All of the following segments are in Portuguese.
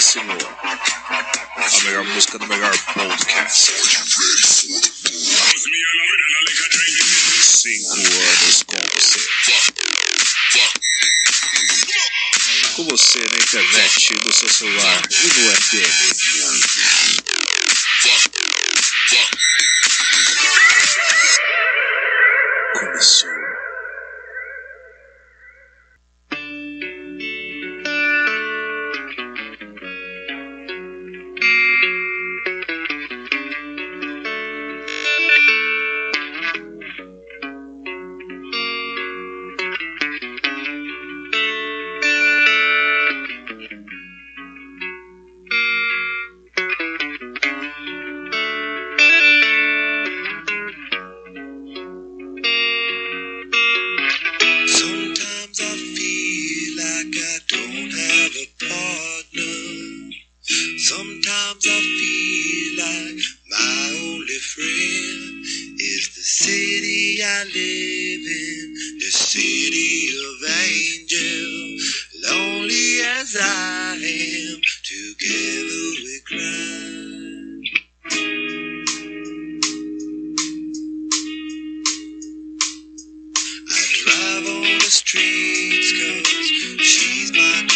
Perigosíssimo. A melhor música do melhor podcast. Cinco anos com você. Com você na internet, no seu celular e no FM. live on the streets, cause she's my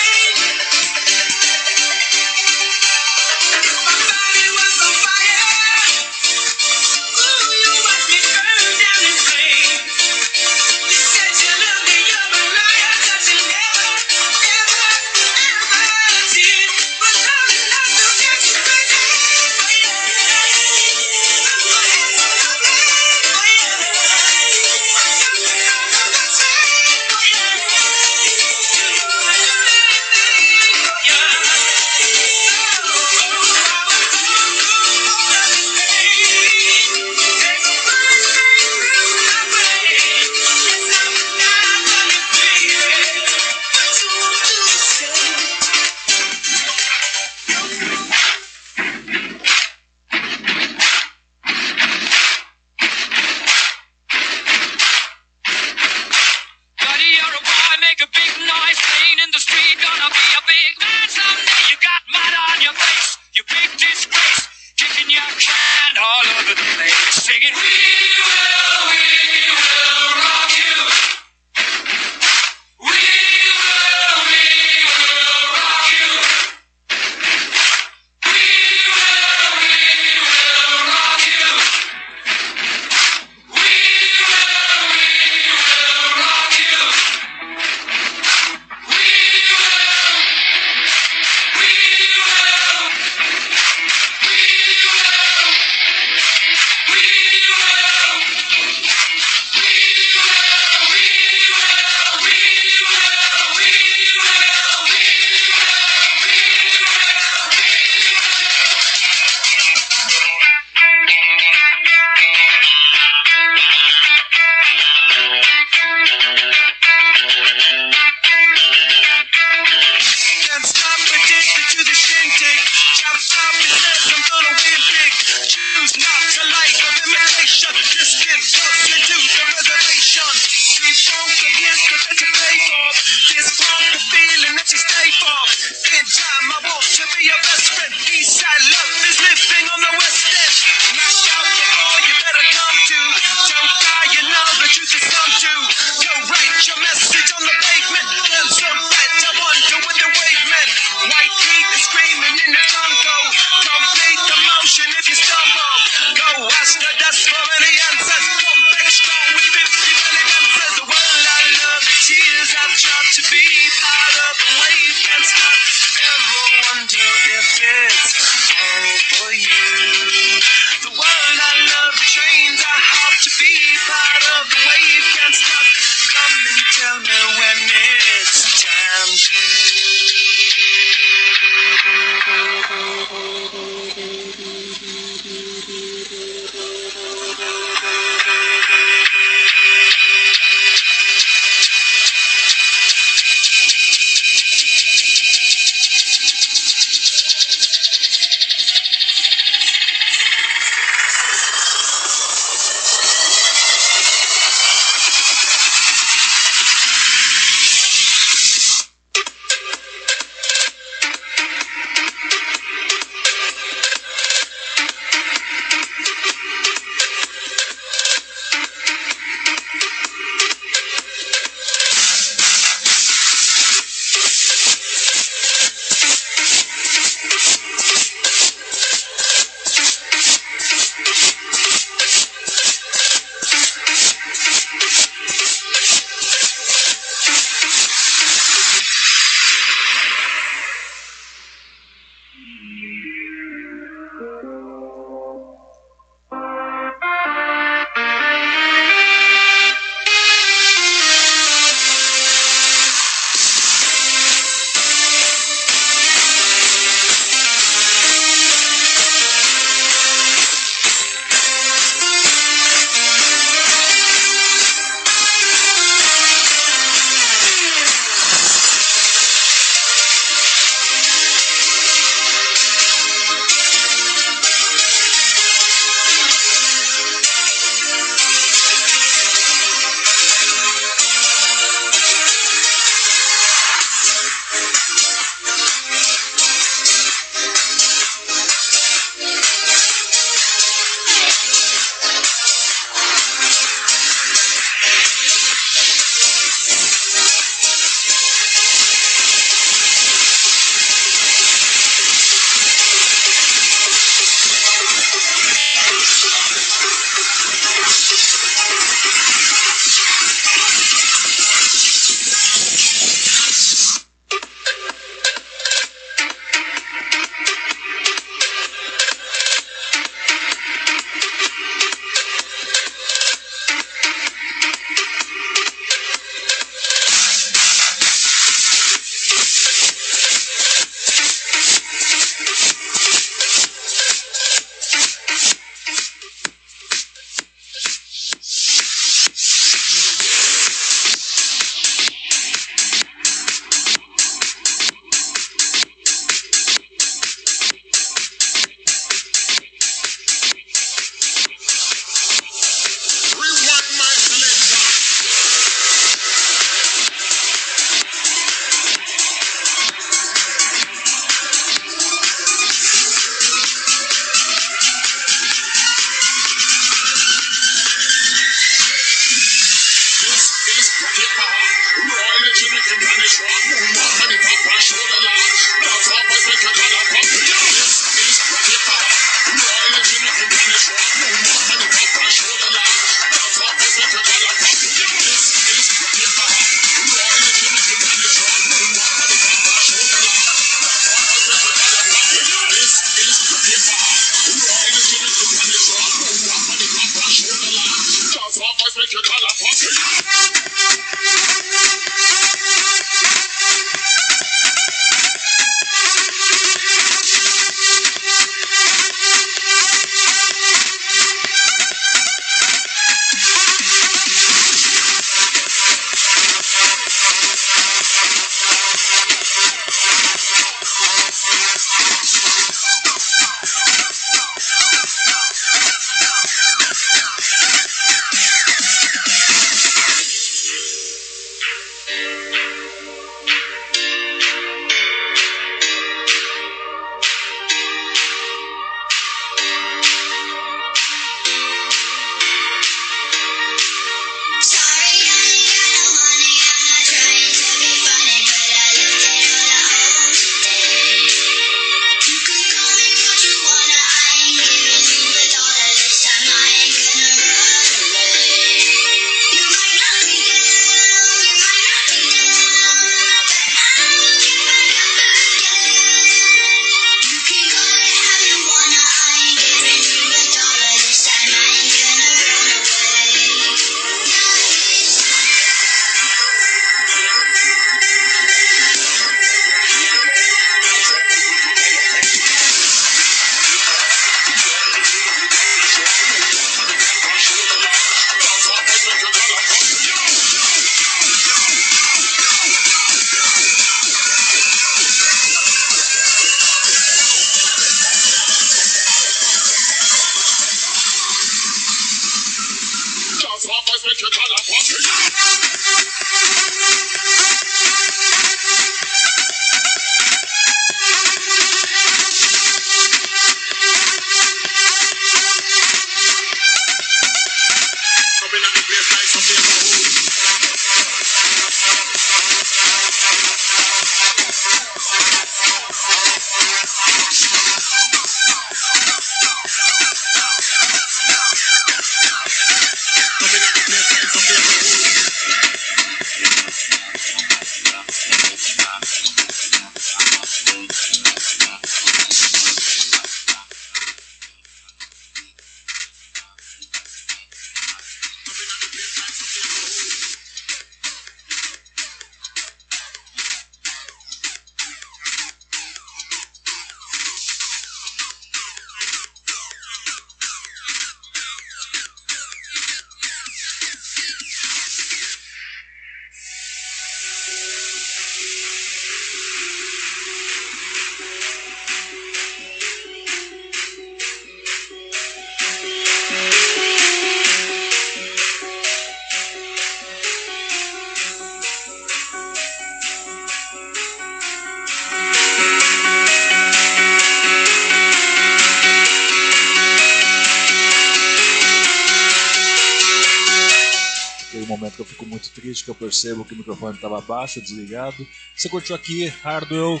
que eu percebo que o microfone estava baixo, desligado. Você curtiu aqui Hardwell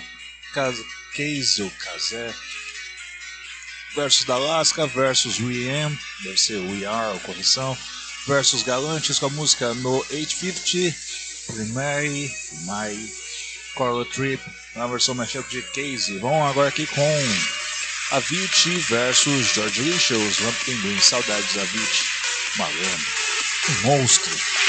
Case ou Kazé versus Dalasca versus We Am, deve ser We Are, ou correção, versus Galantes com a música No 850, Primary, My Corla Trip, na versão mashup de Casey. Vamos agora aqui com Avicii versus George Licious, Vamp Pinguim, saudades da Avicii, malandro, um monstro.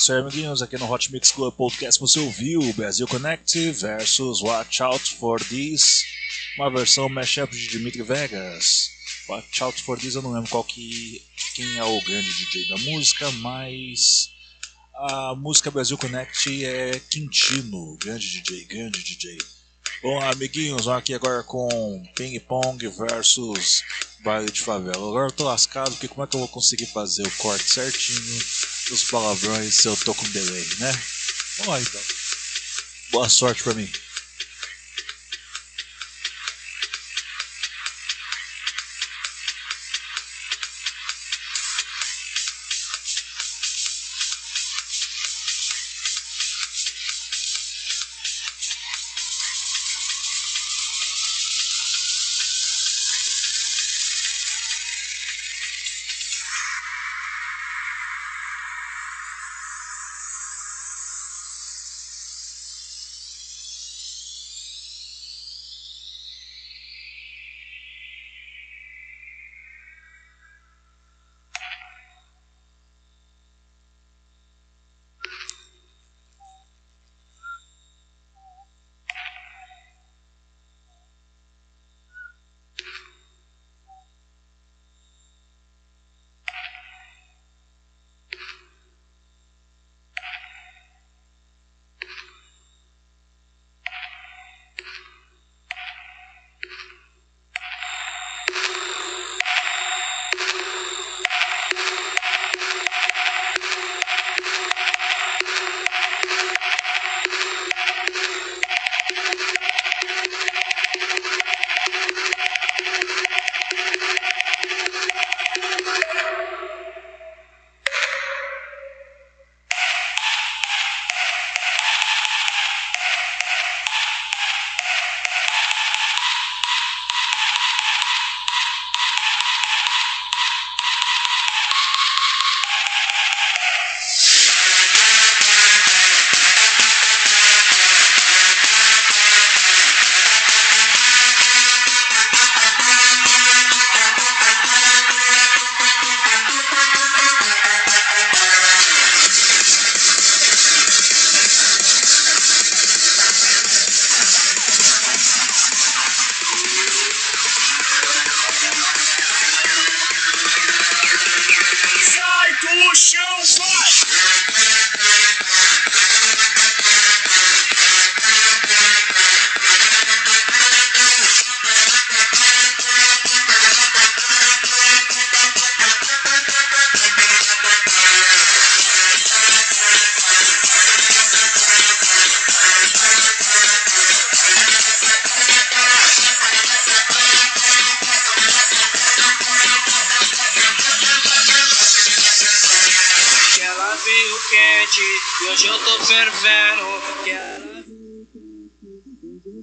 Isso aí, amiguinhos. Aqui no Hot Mix Club Podcast você ouviu Brasil Connect versus Watch Out for This, uma versão mashup de Dimitri Vegas. Watch Out for This, eu não lembro qual que, quem é o grande DJ da música, mas a música Brasil Connect é Quintino, grande DJ, grande DJ. Bom, amiguinhos, vamos aqui agora com Ping Pong versus Baile de Favela. Agora eu tô lascado, porque como é que eu vou conseguir fazer o corte certinho dos palavrões se eu tô com delay, né? Vamos lá então. Boa sorte pra mim.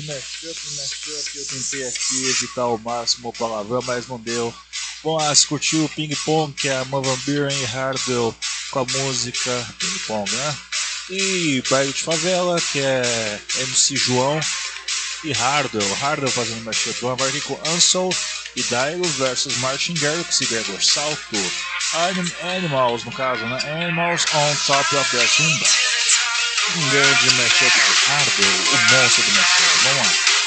de mashup, mashup. Eu tentei aqui evitar ao máximo o palavrão, mas não deu. Bom, ah, curtiu o Ping Pong, que é a Van e Hardwell com a música Ping Pong, né? E Baile de Favela, que é MC João e Hardwell. Hardwell fazendo mashup. Vamos aqui com Ansel e Dairo versus Martin Garrix e Gregor Salto. Anim Animals, no caso, né? Animals on Top of the Zumba. Um grande de Hardwell, o monstro do mashup. Vamos lá.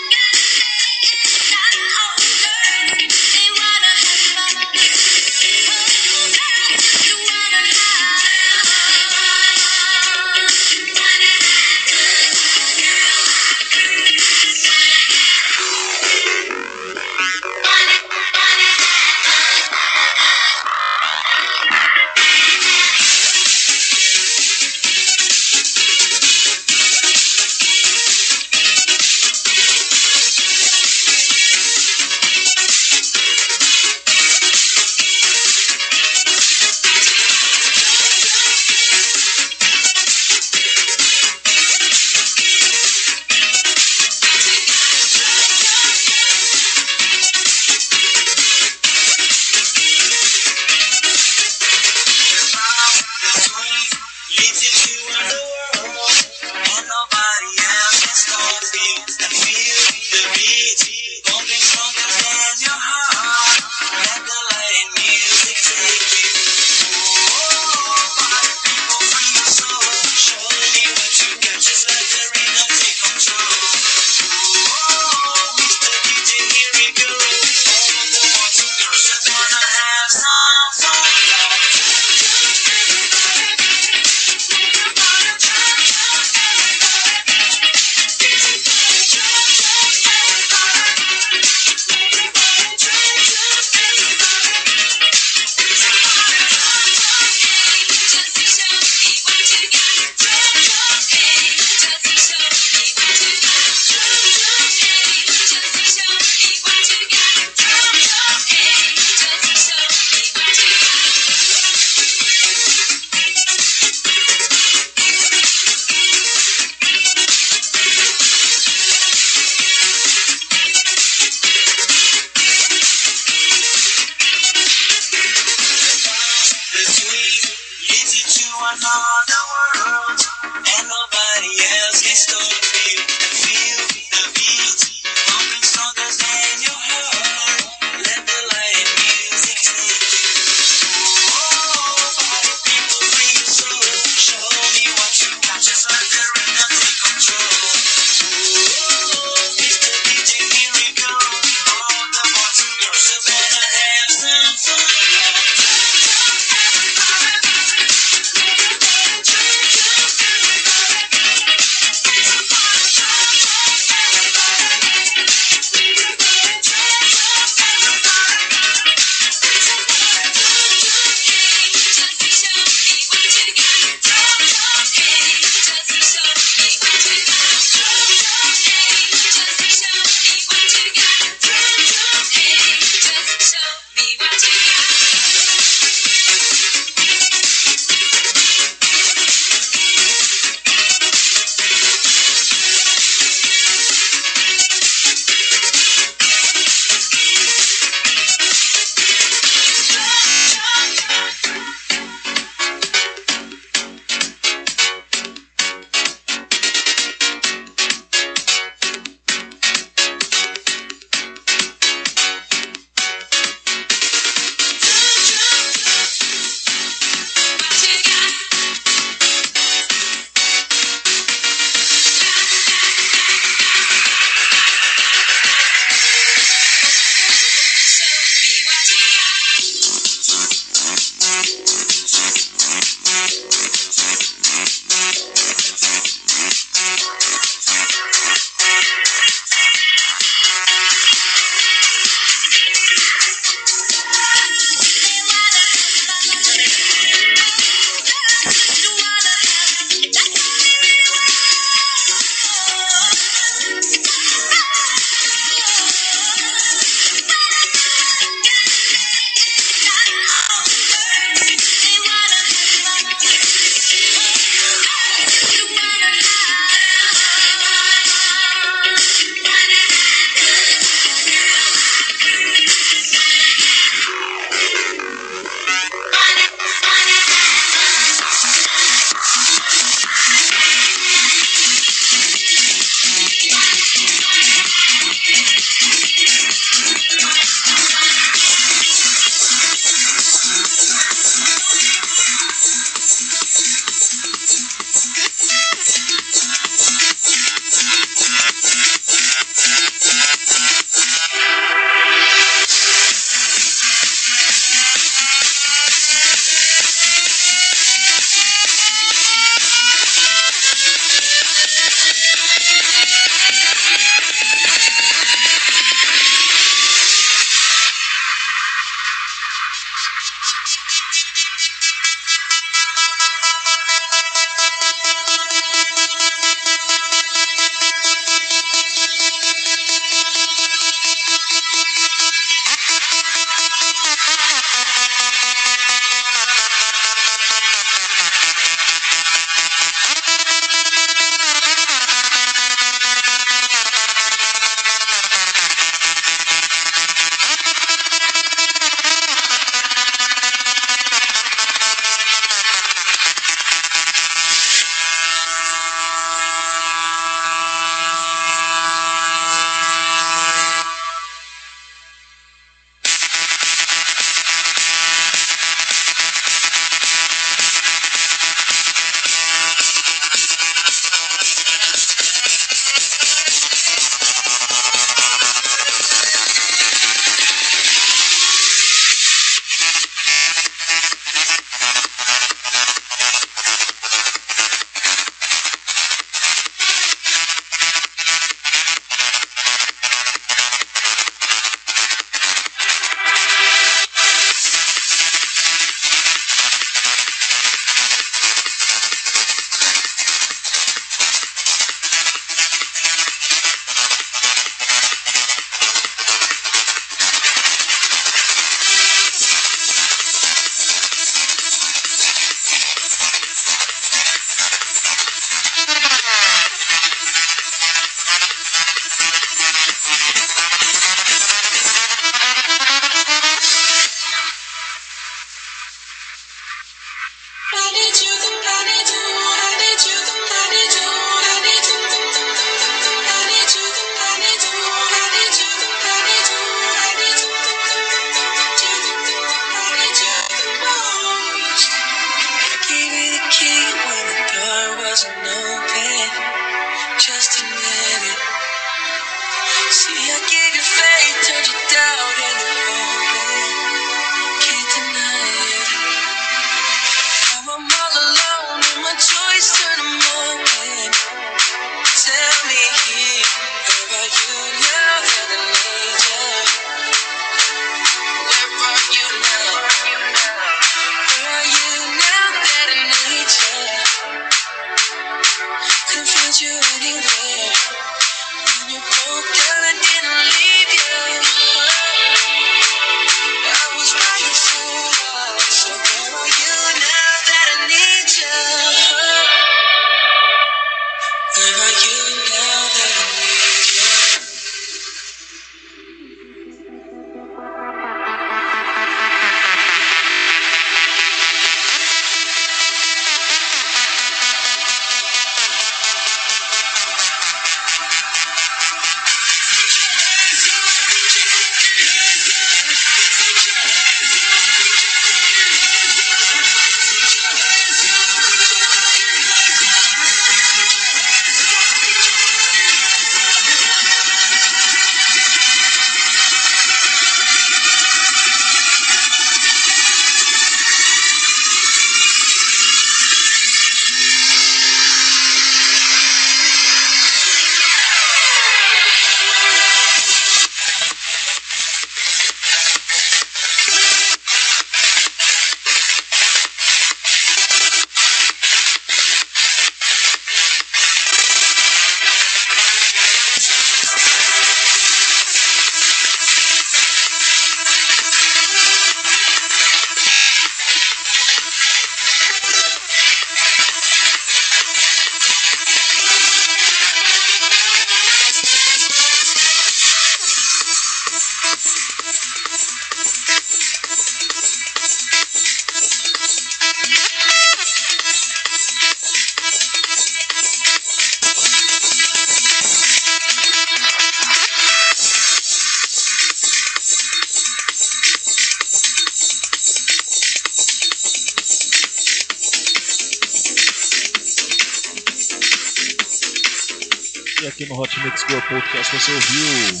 Podcast você ouviu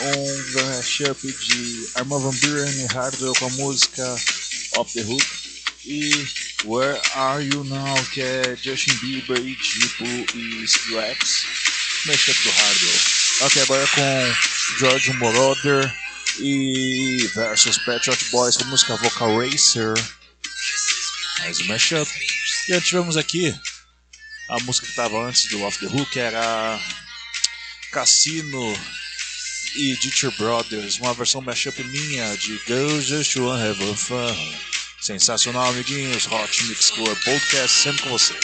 um mashup de Arma Van Buren e Hardwell com a música Off the Hook e Where Are You Now, que é Justin Bieber e Tipo e Skillex, mashup do Hardwell. Ok, agora com George Moroder e versus Pet Shop Boys com a música Vocal Racer, mais um mashup. E tivemos aqui a música que estava antes do Off the Hook, era Cassino e Ditcher Brothers, uma versão mashup minha de Go Just Wanna Have Fun. Sensacional, amiguinhos. Hot Mix Club Podcast sempre com você.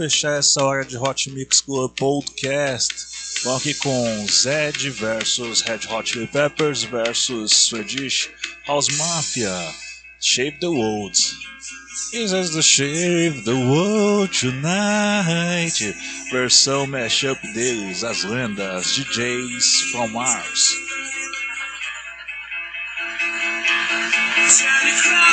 Fechar essa hora de Hot Mix Club Podcast. Vamos aqui com Zed versus Red Hot Chili Peppers versus Swedish House Mafia. Shape the World. Is as the shape the world tonight. Versão mashup deles, as lendas DJs from Mars. Turn the crowd